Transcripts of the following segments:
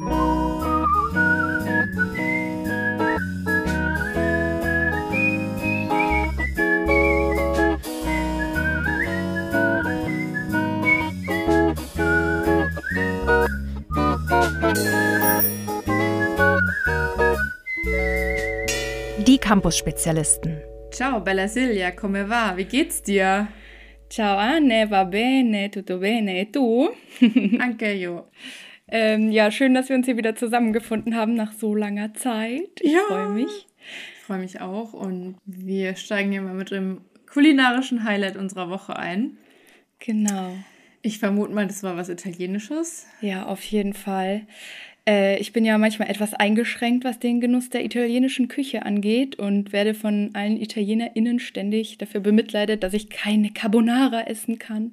Die Campus-Spezialisten. Ciao, Bella Silvia, come va? Wie geht's dir? Ciao Anne, va bene, tutto bene, e tu? Anche io. Ähm, ja, schön, dass wir uns hier wieder zusammengefunden haben nach so langer Zeit. Ich Ja. freue mich. Ich freue mich auch und wir steigen hier mal mit dem kulinarischen Highlight unserer Woche ein. Genau. Ich vermute mal, das war was Italienisches. Ja, auf jeden Fall. Äh, ich bin ja manchmal etwas eingeschränkt, was den Genuss der italienischen Küche angeht und werde von allen ItalienerInnen ständig dafür bemitleidet, dass ich keine Carbonara essen kann.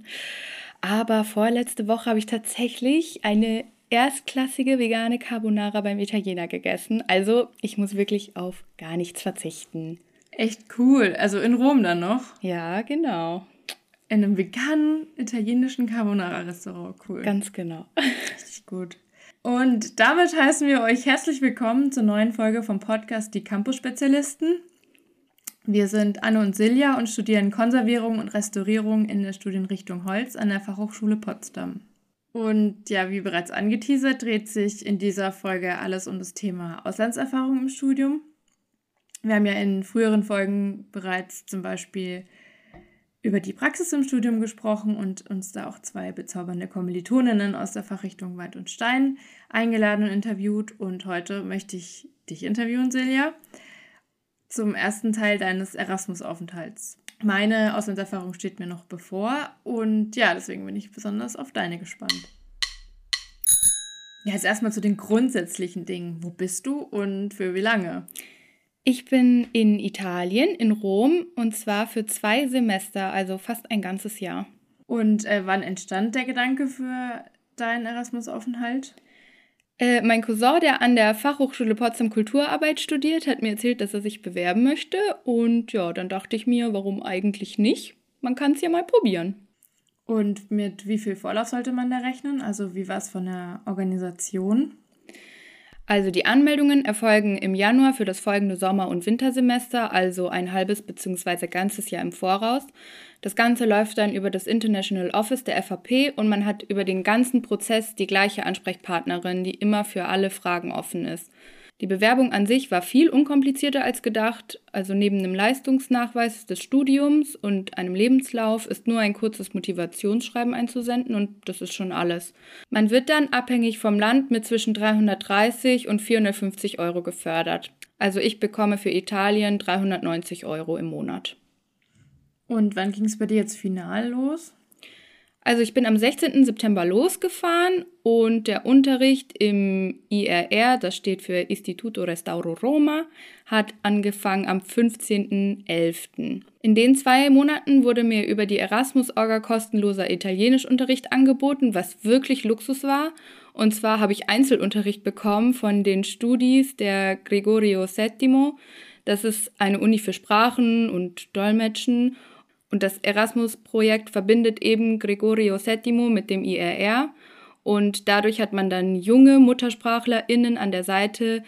Aber vorletzte Woche habe ich tatsächlich eine erstklassige vegane Carbonara beim Italiener gegessen. Also ich muss wirklich auf gar nichts verzichten. Echt cool. Also in Rom dann noch. Ja, genau. In einem veganen italienischen Carbonara-Restaurant. Cool. Ganz genau. Richtig gut. Und damit heißen wir euch herzlich willkommen zur neuen Folge vom Podcast Die Campus-Spezialisten. Wir sind Anne und Silja und studieren Konservierung und Restaurierung in der Studienrichtung Holz an der Fachhochschule Potsdam. Und ja, wie bereits angeteasert, dreht sich in dieser Folge alles um das Thema Auslandserfahrung im Studium. Wir haben ja in früheren Folgen bereits zum Beispiel über die Praxis im Studium gesprochen und uns da auch zwei bezaubernde Kommilitoninnen aus der Fachrichtung Wald und Stein eingeladen und interviewt. Und heute möchte ich dich interviewen, Silja, zum ersten Teil deines Erasmus-Aufenthalts. Meine Auslandserfahrung steht mir noch bevor und ja, deswegen bin ich besonders auf deine gespannt. Ja, jetzt erstmal zu den grundsätzlichen Dingen. Wo bist du und für wie lange? Ich bin in Italien, in Rom, und zwar für zwei Semester, also fast ein ganzes Jahr. Und äh, wann entstand der Gedanke für deinen Erasmus-Aufenthalt? Äh, mein Cousin, der an der Fachhochschule Potsdam Kulturarbeit studiert, hat mir erzählt, dass er sich bewerben möchte. Und ja, dann dachte ich mir, warum eigentlich nicht? Man kann es ja mal probieren. Und mit wie viel Vorlauf sollte man da rechnen? Also wie war es von der Organisation? Also die Anmeldungen erfolgen im Januar für das folgende Sommer- und Wintersemester, also ein halbes bzw. ganzes Jahr im Voraus. Das Ganze läuft dann über das International Office der FAP und man hat über den ganzen Prozess die gleiche Ansprechpartnerin, die immer für alle Fragen offen ist. Die Bewerbung an sich war viel unkomplizierter als gedacht. Also neben einem Leistungsnachweis des Studiums und einem Lebenslauf ist nur ein kurzes Motivationsschreiben einzusenden und das ist schon alles. Man wird dann abhängig vom Land mit zwischen 330 und 450 Euro gefördert. Also ich bekomme für Italien 390 Euro im Monat. Und wann ging es bei dir jetzt final los? Also ich bin am 16. September losgefahren und der Unterricht im IRR, das steht für Istituto Restauro Roma, hat angefangen am 15.11. In den zwei Monaten wurde mir über die Erasmus-Orga kostenloser Italienischunterricht angeboten, was wirklich Luxus war. Und zwar habe ich Einzelunterricht bekommen von den Studis der Gregorio VII. Das ist eine Uni für Sprachen und Dolmetschen. Und das Erasmus-Projekt verbindet eben Gregorio VII mit dem IRR. Und dadurch hat man dann junge MuttersprachlerInnen an der Seite,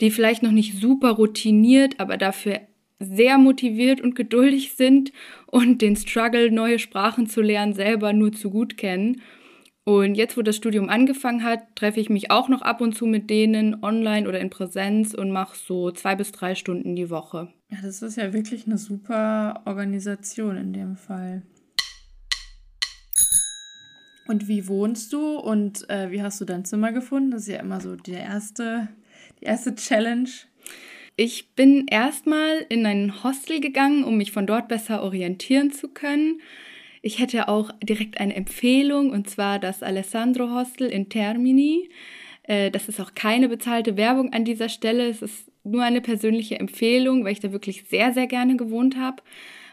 die vielleicht noch nicht super routiniert, aber dafür sehr motiviert und geduldig sind und den Struggle, neue Sprachen zu lernen, selber nur zu gut kennen. Und jetzt, wo das Studium angefangen hat, treffe ich mich auch noch ab und zu mit denen online oder in Präsenz und mache so zwei bis drei Stunden die Woche. Ja, das ist ja wirklich eine super Organisation in dem Fall. Und wie wohnst du und äh, wie hast du dein Zimmer gefunden? Das ist ja immer so die erste, die erste Challenge. Ich bin erstmal in ein Hostel gegangen, um mich von dort besser orientieren zu können. Ich hätte auch direkt eine Empfehlung, und zwar das Alessandro Hostel in Termini. Äh, Das ist auch keine bezahlte Werbung an dieser Stelle. Es ist nur eine persönliche Empfehlung, weil ich da wirklich sehr, sehr gerne gewohnt habe.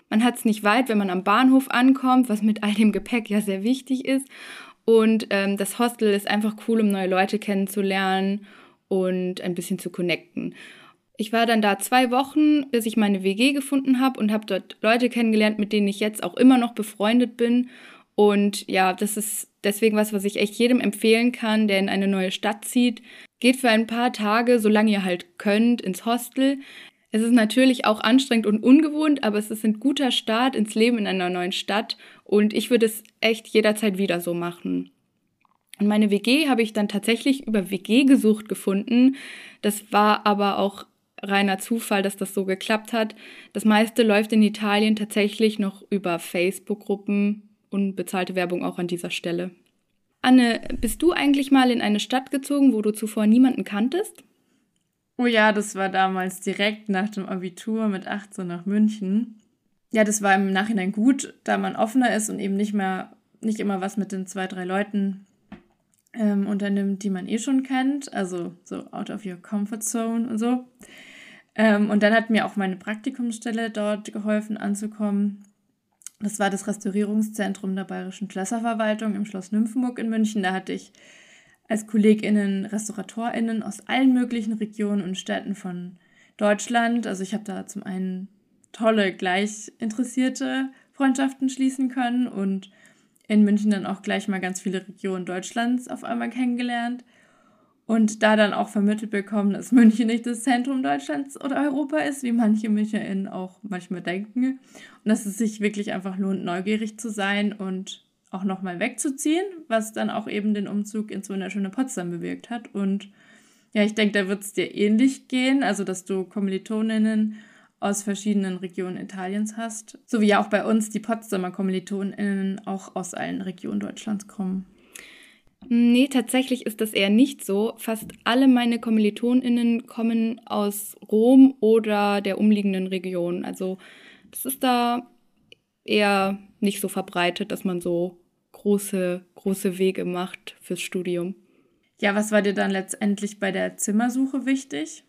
Man hat es nicht weit, wenn man am Bahnhof ankommt, was mit all dem Gepäck ja sehr wichtig ist. Und ähm, das Hostel ist einfach cool, um neue Leute kennenzulernen und ein bisschen zu connecten. Ich war dann da zwei Wochen, bis ich meine WG gefunden habe und habe dort Leute kennengelernt, mit denen ich jetzt auch immer noch befreundet bin. Und ja, das ist deswegen was, was ich echt jedem empfehlen kann, der in eine neue Stadt zieht. Geht für ein paar Tage, solange ihr halt könnt, ins Hostel. Es ist natürlich auch anstrengend und ungewohnt, aber es ist ein guter Start ins Leben in einer neuen Stadt und ich würde es echt jederzeit wieder so machen. Und meine WG habe ich dann tatsächlich über WG gesucht gefunden. Das war aber auch reiner Zufall, dass das so geklappt hat. Das meiste läuft in Italien tatsächlich noch über Facebook-Gruppen, unbezahlte Werbung auch an dieser Stelle. Anne, bist du eigentlich mal in eine Stadt gezogen, wo du zuvor niemanden kanntest? Oh ja, das war damals direkt nach dem Abitur mit 18 nach München. Ja, das war im Nachhinein gut, da man offener ist und eben nicht mehr, nicht immer was mit den zwei, drei Leuten ähm, unternimmt, die man eh schon kennt. Also so out of your comfort zone und so. Ähm, und dann hat mir auch meine Praktikumsstelle dort geholfen anzukommen. Das war das Restaurierungszentrum der Bayerischen Schlösserverwaltung im Schloss Nymphenburg in München. Da hatte ich als KollegInnen RestauratorInnen aus allen möglichen Regionen und Städten von Deutschland. Also ich habe da zum einen tolle, gleich interessierte Freundschaften schließen können und in München dann auch gleich mal ganz viele Regionen Deutschlands auf einmal kennengelernt und da dann auch vermittelt bekommen, dass München nicht das Zentrum Deutschlands oder Europa ist, wie manche MüncherInnen auch manchmal denken. Und dass es sich wirklich einfach lohnt, neugierig zu sein und auch nochmal wegzuziehen, was dann auch eben den Umzug ins wunderschöne Potsdam bewirkt hat. Und ja, ich denke, da wird es dir ähnlich gehen, also dass du Kommilitoninnen aus verschiedenen Regionen Italiens hast, so wie ja auch bei uns die Potsdamer Kommilitoninnen auch aus allen Regionen Deutschlands kommen. Nee, tatsächlich ist das eher nicht so. Fast alle meine KommilitonInnen kommen aus Rom oder der umliegenden Region. Also es ist da eher nicht so verbreitet, dass man so große, große Wege macht fürs Studium. Ja, was war dir dann letztendlich bei der Zimmersuche wichtig?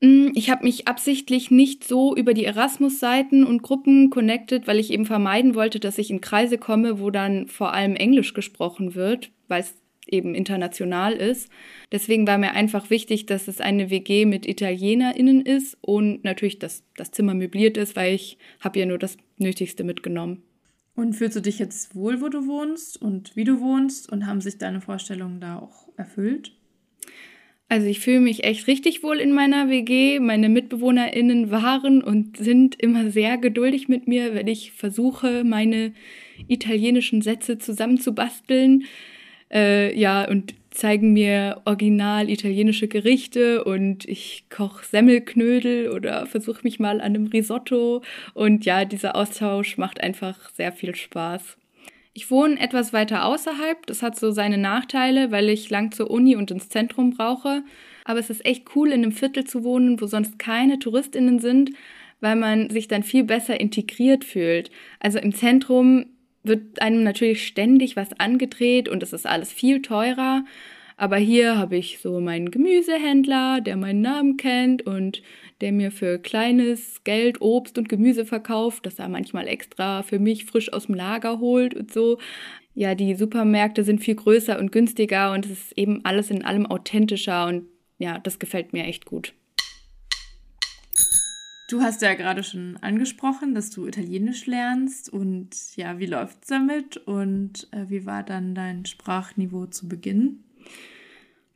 Mm, ich habe mich absichtlich nicht so über die Erasmus-Seiten und Gruppen connected, weil ich eben vermeiden wollte, dass ich in Kreise komme, wo dann vor allem Englisch gesprochen wird, weil es eben international ist. Deswegen war mir einfach wichtig, dass es eine WG mit ItalienerInnen ist und natürlich, dass das Zimmer möbliert ist, weil ich habe ja nur das Nötigste mitgenommen. Und fühlst du dich jetzt wohl, wo du wohnst und wie du wohnst und haben sich deine Vorstellungen da auch erfüllt? Also ich fühle mich echt richtig wohl in meiner WG. Meine MitbewohnerInnen waren und sind immer sehr geduldig mit mir, wenn ich versuche, meine italienischen Sätze zusammenzubasteln äh, ja, und zeigen mir original italienische Gerichte und ich koche Semmelknödel oder versuche mich mal an einem Risotto. Und ja, dieser Austausch macht einfach sehr viel Spaß. Ich wohne etwas weiter außerhalb. Das hat so seine Nachteile, weil ich lang zur Uni und ins Zentrum brauche. Aber es ist echt cool, in einem Viertel zu wohnen, wo sonst keine Touristinnen sind, weil man sich dann viel besser integriert fühlt. Also im Zentrum wird einem natürlich ständig was angedreht und es ist alles viel teurer. Aber hier habe ich so meinen Gemüsehändler, der meinen Namen kennt und der mir für kleines Geld Obst und Gemüse verkauft, das er manchmal extra für mich frisch aus dem Lager holt und so. Ja, die Supermärkte sind viel größer und günstiger und es ist eben alles in allem authentischer und ja, das gefällt mir echt gut. Du hast ja gerade schon angesprochen, dass du Italienisch lernst und ja, wie läuft es damit und äh, wie war dann dein Sprachniveau zu Beginn?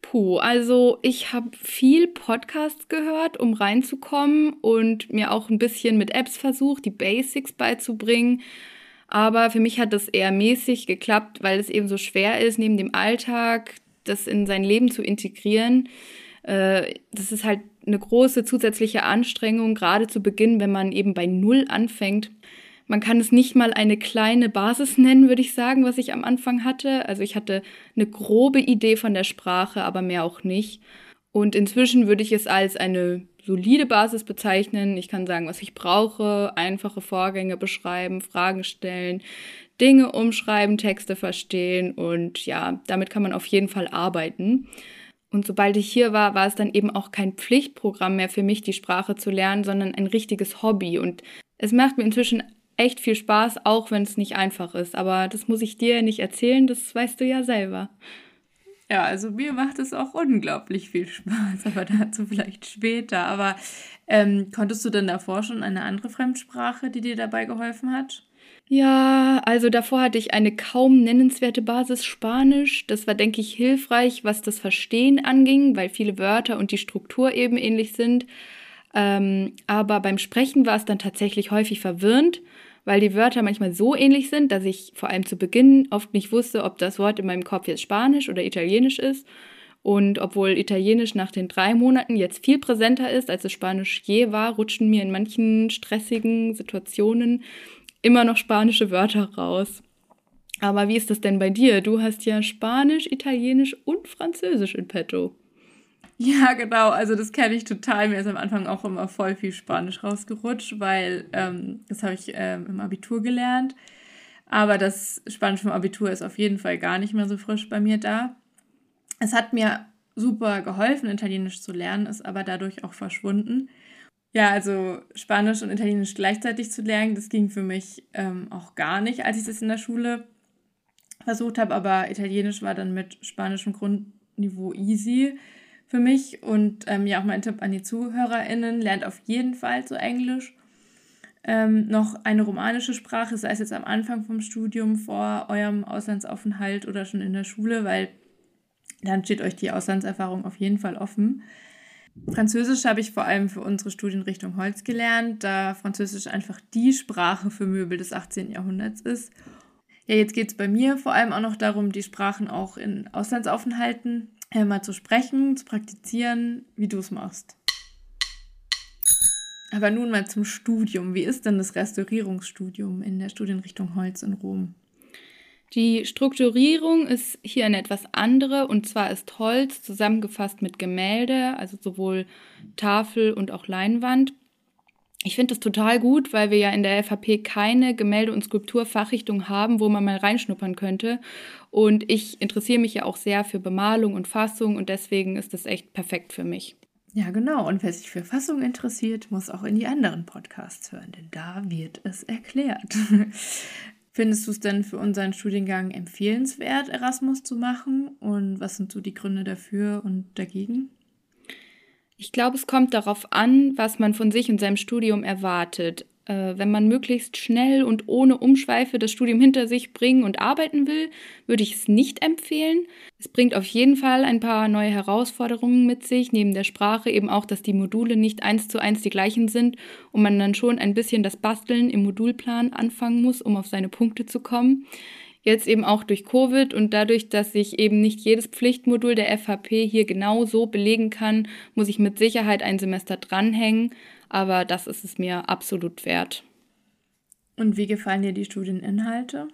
Puh, also ich habe viel Podcasts gehört, um reinzukommen und mir auch ein bisschen mit Apps versucht, die Basics beizubringen. Aber für mich hat das eher mäßig geklappt, weil es eben so schwer ist, neben dem Alltag das in sein Leben zu integrieren. Äh, das ist halt eine große zusätzliche Anstrengung, gerade zu Beginn, wenn man eben bei Null anfängt. Man kann es nicht mal eine kleine Basis nennen, würde ich sagen, was ich am Anfang hatte. Also ich hatte eine grobe Idee von der Sprache, aber mehr auch nicht. Und inzwischen würde ich es als eine solide Basis bezeichnen. Ich kann sagen, was ich brauche, einfache Vorgänge beschreiben, Fragen stellen, Dinge umschreiben, Texte verstehen und ja, damit kann man auf jeden Fall arbeiten. Und sobald ich hier war, war es dann eben auch kein Pflichtprogramm mehr für mich, die Sprache zu lernen, sondern ein richtiges Hobby. Und es macht mir inzwischen echt viel Spaß, auch wenn es nicht einfach ist. Aber das muss ich dir nicht erzählen, das weißt du ja selber. Ja, also mir macht es auch unglaublich viel Spaß, aber dazu vielleicht später. Aber ähm, konntest du denn davor schon eine andere Fremdsprache, die dir dabei geholfen hat? Ja, also davor hatte ich eine kaum nennenswerte Basis Spanisch. Das war, denke ich, hilfreich, was das Verstehen anging, weil viele Wörter und die Struktur eben ähnlich sind. Ähm, aber beim Sprechen war es dann tatsächlich häufig verwirrend, weil die Wörter manchmal so ähnlich sind, dass ich vor allem zu Beginn oft nicht wusste, ob das Wort in meinem Kopf jetzt Spanisch oder Italienisch ist. Und obwohl Italienisch nach den drei Monaten jetzt viel präsenter ist, als es Spanisch je war, rutschen mir in manchen stressigen Situationen immer noch spanische Wörter raus. Aber wie ist das denn bei dir? Du hast ja Spanisch, Italienisch und Französisch in petto. Ja, genau. Also das kenne ich total. Mir ist am Anfang auch immer voll viel Spanisch rausgerutscht, weil ähm, das habe ich ähm, im Abitur gelernt. Aber das Spanisch vom Abitur ist auf jeden Fall gar nicht mehr so frisch bei mir da. Es hat mir super geholfen, Italienisch zu lernen, ist aber dadurch auch verschwunden. Ja, also Spanisch und Italienisch gleichzeitig zu lernen, das ging für mich ähm, auch gar nicht, als ich das in der Schule versucht habe. Aber Italienisch war dann mit spanischem Grundniveau easy für mich. Und ähm, ja, auch mein Tipp an die ZuhörerInnen, lernt auf jeden Fall zu Englisch. Ähm, noch eine romanische Sprache, sei es jetzt am Anfang vom Studium, vor eurem Auslandsaufenthalt oder schon in der Schule, weil dann steht euch die Auslandserfahrung auf jeden Fall offen. Französisch habe ich vor allem für unsere Studienrichtung Holz gelernt, da Französisch einfach die Sprache für Möbel des 18. Jahrhunderts ist. Ja, jetzt geht es bei mir vor allem auch noch darum, die Sprachen auch in Auslandsaufenthalten äh, mal zu sprechen, zu praktizieren, wie du es machst. Aber nun mal zum Studium. Wie ist denn das Restaurierungsstudium in der Studienrichtung Holz in Rom? Die Strukturierung ist hier eine etwas andere und zwar ist Holz zusammengefasst mit Gemälde, also sowohl Tafel und auch Leinwand. Ich finde das total gut, weil wir ja in der FHP keine Gemälde- und Skulpturfachrichtung haben, wo man mal reinschnuppern könnte. Und ich interessiere mich ja auch sehr für Bemalung und Fassung und deswegen ist das echt perfekt für mich. Ja, genau. Und wer sich für Fassung interessiert, muss auch in die anderen Podcasts hören, denn da wird es erklärt. Findest du es denn für unseren Studiengang empfehlenswert, Erasmus zu machen? Und was sind so die Gründe dafür und dagegen? Ich glaube, es kommt darauf an, was man von sich und seinem Studium erwartet. Äh, wenn man möglichst schnell und ohne Umschweife das Studium hinter sich bringen und arbeiten will, würde ich es nicht empfehlen. Es bringt auf jeden Fall ein paar neue Herausforderungen mit sich, neben der Sprache eben auch, dass die Module nicht eins zu eins die gleichen sind und man dann schon ein bisschen das Basteln im Modulplan anfangen muss, um auf seine Punkte zu kommen. Jetzt eben auch durch Covid und dadurch, dass ich eben nicht jedes Pflichtmodul der FHP hier genau so belegen kann, muss ich mit Sicherheit ein Semester dranhängen aber das ist es mir absolut wert. Und wie gefallen dir die Studieninhalte?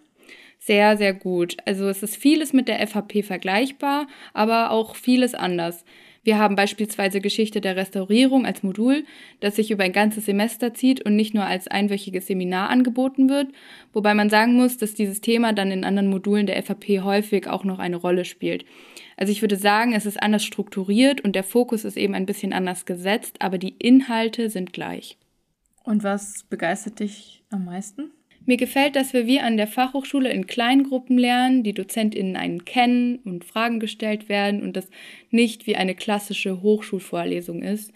Sehr, sehr gut. Also es ist vieles mit der FHP vergleichbar, aber auch vieles anders. Wir haben beispielsweise Geschichte der Restaurierung als Modul, das sich über ein ganzes Semester zieht und nicht nur als einwöchiges Seminar angeboten wird, wobei man sagen muss, dass dieses Thema dann in anderen Modulen der FAP häufig auch noch eine Rolle spielt. Also ich würde sagen, es ist anders strukturiert und der Fokus ist eben ein bisschen anders gesetzt, aber die Inhalte sind gleich. Und was begeistert dich am meisten? Mir gefällt, dass wir wie an der Fachhochschule in Kleingruppen lernen, die DozentInnen einen kennen und Fragen gestellt werden und das nicht wie eine klassische Hochschulvorlesung ist.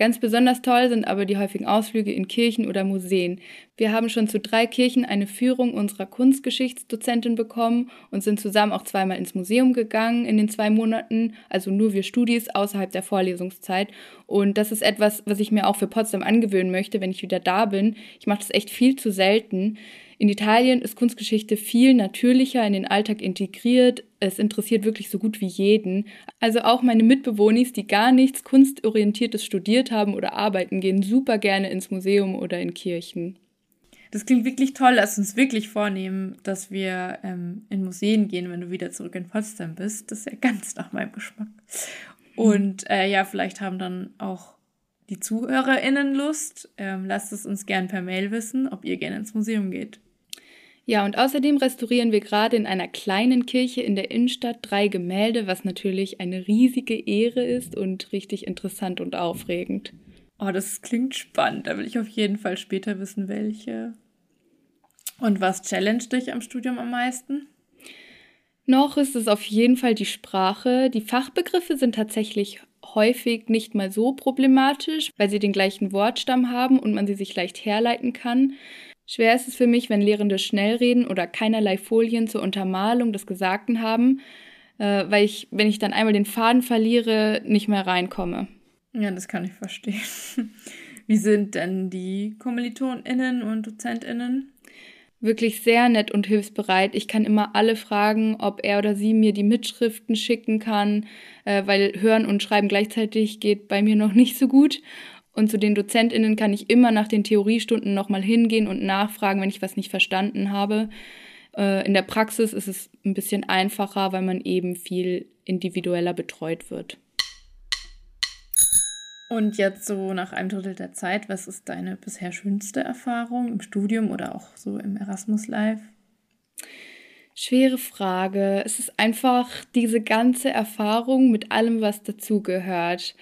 Ganz besonders toll sind aber die häufigen Ausflüge in Kirchen oder Museen. Wir haben schon zu drei Kirchen eine Führung unserer Kunstgeschichtsdozentin bekommen und sind zusammen auch zweimal ins Museum gegangen in den zwei Monaten, also nur wir Studis außerhalb der Vorlesungszeit. Und das ist etwas, was ich mir auch für Potsdam angewöhnen möchte, wenn ich wieder da bin. Ich mache das echt viel zu selten. In Italien ist Kunstgeschichte viel natürlicher in den Alltag integriert. Es interessiert wirklich so gut wie jeden. Also auch meine Mitbewohnis, die gar nichts kunstorientiertes studiert haben oder arbeiten, gehen super gerne ins Museum oder in Kirchen. Das klingt wirklich toll. Lass uns wirklich vornehmen, dass wir ähm, in Museen gehen, wenn du wieder zurück in Potsdam bist. Das ist ja ganz nach meinem Geschmack. Und äh, ja, vielleicht haben dann auch die ZuhörerInnen Lust. Ähm, lasst es uns gern per Mail wissen, ob ihr gerne ins Museum geht. Ja, und außerdem restaurieren wir gerade in einer kleinen Kirche in der Innenstadt drei Gemälde, was natürlich eine riesige Ehre ist und richtig interessant und aufregend. Oh, das klingt spannend. Da will ich auf jeden Fall später wissen, welche. Und was challenge dich am Studium am meisten? Noch ist es auf jeden Fall die Sprache. Die Fachbegriffe sind tatsächlich häufig nicht mal so problematisch, weil sie den gleichen Wortstamm haben und man sie sich leicht herleiten kann. Schwer ist es für mich, wenn Lehrende schnell reden oder keinerlei Folien zur Untermalung des Gesagten haben, äh, weil ich, wenn ich dann einmal den Faden verliere, nicht mehr reinkomme. Ja, das kann ich verstehen. Wie sind denn die KommilitonInnen und DozentInnen? Wirklich sehr nett und hilfsbereit. Ich kann immer alle fragen, ob er oder sie mir die Mitschriften schicken kann, äh, weil Hören und Schreiben gleichzeitig geht bei mir noch nicht so gut. Und zu den DozentInnen kann ich immer nach den Theoriestunden nochmal hingehen und nachfragen, wenn ich was nicht verstanden habe. Äh, in der Praxis ist es ein bisschen einfacher, weil man eben viel individueller betreut wird. Und jetzt so nach einem Drittel der Zeit, was ist deine bisher schönste Erfahrung im Studium oder auch so im Erasmus Live? Schwere Frage. Es ist einfach diese ganze Erfahrung mit allem, was dazugehört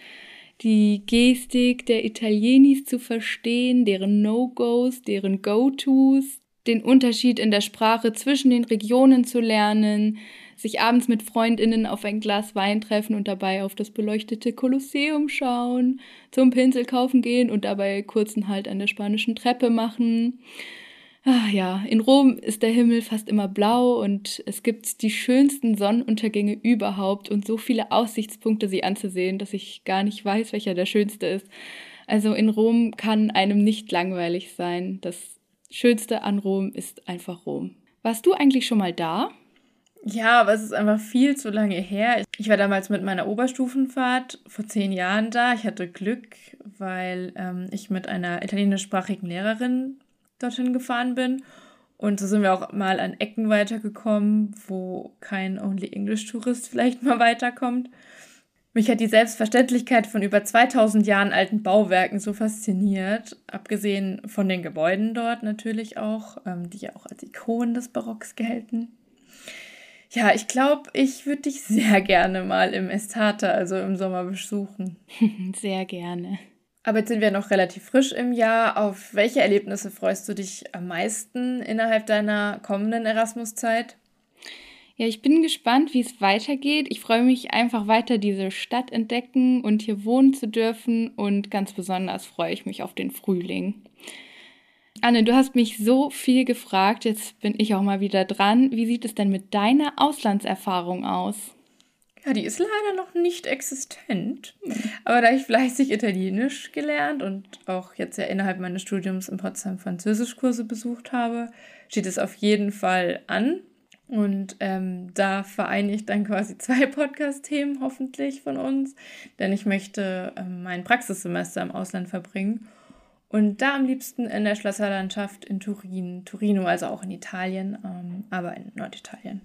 die Gestik der Italienis zu verstehen, deren No-Gos, deren Go-Tos, den Unterschied in der Sprache zwischen den Regionen zu lernen, sich abends mit Freundinnen auf ein Glas Wein treffen und dabei auf das beleuchtete Kolosseum schauen, zum Pinsel kaufen gehen und dabei kurzen Halt an der spanischen Treppe machen. Ach ja, in Rom ist der Himmel fast immer blau und es gibt die schönsten Sonnenuntergänge überhaupt und so viele Aussichtspunkte, sie anzusehen, dass ich gar nicht weiß, welcher der schönste ist. Also in Rom kann einem nicht langweilig sein. Das Schönste an Rom ist einfach Rom. Warst du eigentlich schon mal da? Ja, aber es ist einfach viel zu lange her. Ich war damals mit meiner Oberstufenfahrt vor zehn Jahren da. Ich hatte Glück, weil ähm, ich mit einer italienischsprachigen Lehrerin dorthin gefahren bin. Und so sind wir auch mal an Ecken weitergekommen, wo kein Only English-Tourist vielleicht mal weiterkommt. Mich hat die Selbstverständlichkeit von über 2000 Jahren alten Bauwerken so fasziniert, abgesehen von den Gebäuden dort natürlich auch, ähm, die ja auch als Ikonen des Barocks gelten. Ja, ich glaube, ich würde dich sehr gerne mal im Estate, also im Sommer, besuchen. sehr gerne. Aber jetzt sind wir noch relativ frisch im Jahr. Auf welche Erlebnisse freust du dich am meisten innerhalb deiner kommenden Erasmus-Zeit? Ja, ich bin gespannt, wie es weitergeht. Ich freue mich einfach weiter, diese Stadt entdecken und hier wohnen zu dürfen. Und ganz besonders freue ich mich auf den Frühling. Anne, du hast mich so viel gefragt. Jetzt bin ich auch mal wieder dran. Wie sieht es denn mit deiner Auslandserfahrung aus? Ja, die ist leider noch nicht existent. Aber da ich fleißig Italienisch gelernt und auch jetzt ja innerhalb meines Studiums in Potsdam Französischkurse besucht habe, steht es auf jeden Fall an. Und ähm, da vereine ich dann quasi zwei Podcast-Themen hoffentlich von uns, denn ich möchte ähm, mein Praxissemester im Ausland verbringen und da am liebsten in der Schlösserlandschaft in Turin, Turino, also auch in Italien, ähm, aber in Norditalien.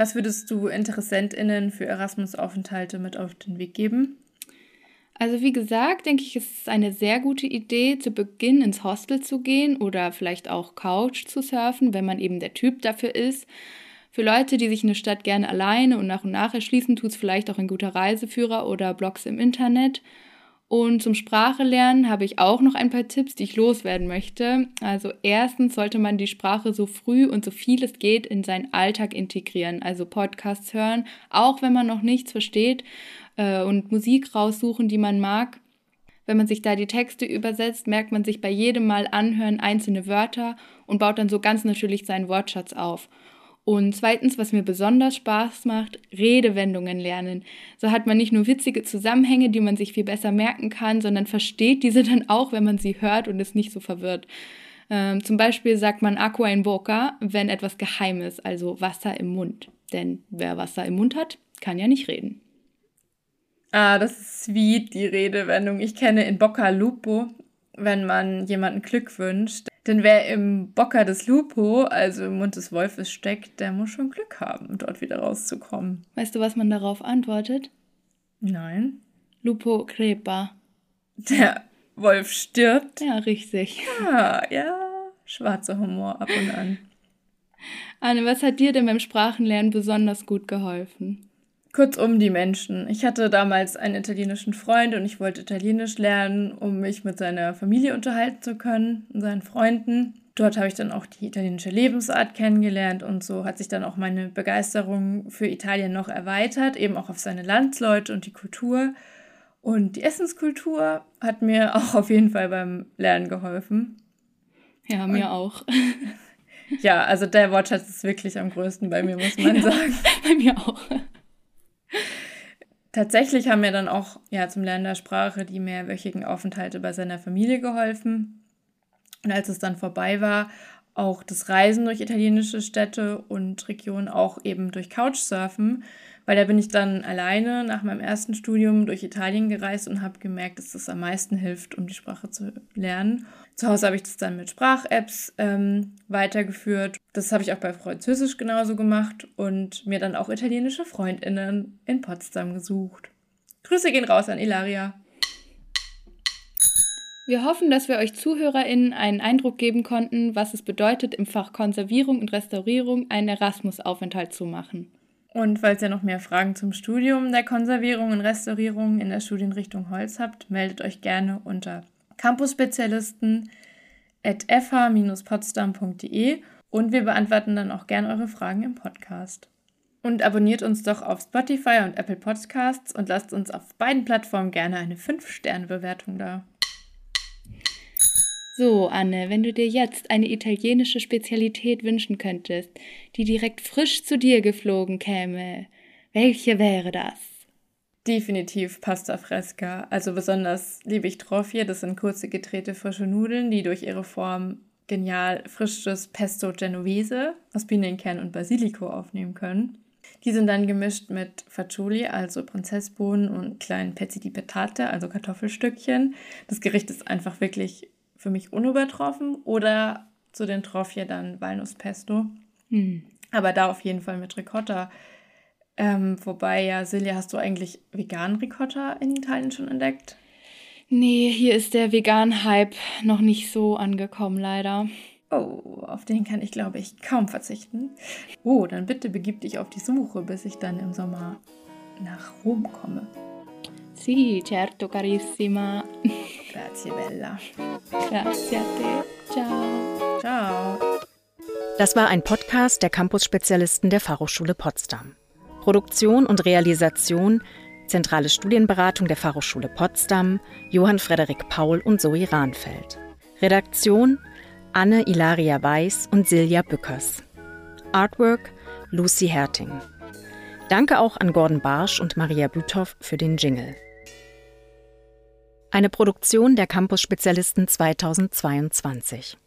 Was würdest du InteressentInnen für Erasmus-Aufenthalte mit auf den Weg geben? Also wie gesagt, denke ich, es ist eine sehr gute Idee, zu Beginn ins Hostel zu gehen oder vielleicht auch Couch zu surfen, wenn man eben der Typ dafür ist. Für Leute, die sich eine Stadt gerne alleine und nach und nach erschließen, tut es vielleicht auch ein guter Reiseführer oder Blogs im Internet. Und zum Sprachelernen habe ich auch noch ein paar Tipps, die ich loswerden möchte. Also erstens sollte man die Sprache so früh und so viel es geht in seinen Alltag integrieren, also Podcasts hören, auch wenn man noch nichts versteht äh, und Musik raussuchen, die man mag. Wenn man sich da die Texte übersetzt, merkt man sich bei jedem Mal anhören einzelne Wörter und baut dann so ganz natürlich seinen Wortschatz auf. Und zweitens, was mir besonders Spaß macht, Redewendungen lernen. So hat man nicht nur witzige Zusammenhänge, die man sich viel besser merken kann, sondern versteht diese dann auch, wenn man sie hört und ist nicht so verwirrt. Ähm, zum Beispiel sagt man Aqua in Boca, wenn etwas geheim ist, also Wasser im Mund. Denn wer Wasser im Mund hat, kann ja nicht reden. Ah, das ist sweet, die Redewendung. Ich kenne in Bocca Lupo, wenn man jemanden Glück wünscht. Denn wer im Bocker des Lupo, also im Mund des Wolfes steckt, der muss schon Glück haben, dort wieder rauszukommen. Weißt du, was man darauf antwortet? Nein. Lupo crepa. Der Wolf stirbt? Ja, richtig. Ah, ja. Schwarzer Humor ab und an. Anne, was hat dir denn beim Sprachenlernen besonders gut geholfen? Kurzum die Menschen. Ich hatte damals einen italienischen Freund und ich wollte Italienisch lernen, um mich mit seiner Familie unterhalten zu können und seinen Freunden. Dort habe ich dann auch die italienische Lebensart kennengelernt und so hat sich dann auch meine Begeisterung für Italien noch erweitert, eben auch auf seine Landsleute und die Kultur. Und die Essenskultur hat mir auch auf jeden Fall beim Lernen geholfen. Ja, mir Und, auch. Ja, also der Wortschatz ist wirklich am größten bei mir, muss man ja, sagen. Bei mir auch. Tatsächlich haben mir dann auch ja, zum Lernen der Sprache die mehrwöchigen Aufenthalte bei seiner Familie geholfen. Und als es dann vorbei war, auch das Reisen durch italienische Städte und Regionen, auch eben durch Couchsurfen, weil da bin ich dann alleine nach meinem ersten Studium durch Italien gereist und habe gemerkt, dass das am meisten hilft, um die Sprache zu lernen. Zu Hause habe ich das dann mit Sprach-Apps ähm, weitergeführt. Das habe ich auch bei Französisch genauso gemacht und mir dann auch italienische Freundinnen in Potsdam gesucht. Grüße gehen raus an Ilaria. Wir hoffen, dass wir euch ZuhörerInnen einen Eindruck geben konnten, was es bedeutet, im Fach Konservierung und Restaurierung einen Erasmus-Aufenthalt zu machen. Und falls ihr noch mehr Fragen zum Studium der Konservierung und Restaurierung in der Studienrichtung Holz habt, meldet euch gerne unter campusspezialisten.fh-potsdam.de und wir beantworten dann auch gerne eure Fragen im Podcast. Und abonniert uns doch auf Spotify und Apple Podcasts und lasst uns auf beiden Plattformen gerne eine 5-Sterne-Bewertung da. So, Anne, wenn du dir jetzt eine italienische Spezialität wünschen könntest, die direkt frisch zu dir geflogen käme, welche wäre das? Definitiv Pasta Fresca. Also besonders liebe ich Trofie. Das sind kurze gedrehte frische Nudeln, die durch ihre Form genial frisches Pesto Genovese aus Pinienkern und Basilico aufnehmen können. Die sind dann gemischt mit Fagioli, also Prinzessbohnen und kleinen Pezzi di Patate, also Kartoffelstückchen. Das Gericht ist einfach wirklich für mich unübertroffen oder zu den Trofie dann Walnusspesto. Hm. Aber da auf jeden Fall mit Ricotta. Ähm, wobei ja, Silja, hast du eigentlich veganen Ricotta in Italien schon entdeckt? Nee, hier ist der Vegan-Hype noch nicht so angekommen, leider. Oh, auf den kann ich, glaube ich, kaum verzichten. Oh, dann bitte begib dich auf die Suche, bis ich dann im Sommer nach Rom komme. Sì, certo, carissima. Grazie, Bella. Grazie a te. Ciao. Ciao. Das war ein Podcast der Campus-Spezialisten der Fachhochschule Potsdam. Produktion und Realisation, zentrale Studienberatung der Fachhochschule Potsdam, Johann Frederik Paul und Zoe Rahnfeld. Redaktion Anne Ilaria Weiß und Silja Bückers. Artwork Lucy Herting. Danke auch an Gordon Barsch und Maria Büthoff für den Jingle. Eine Produktion der Campus Spezialisten 2022.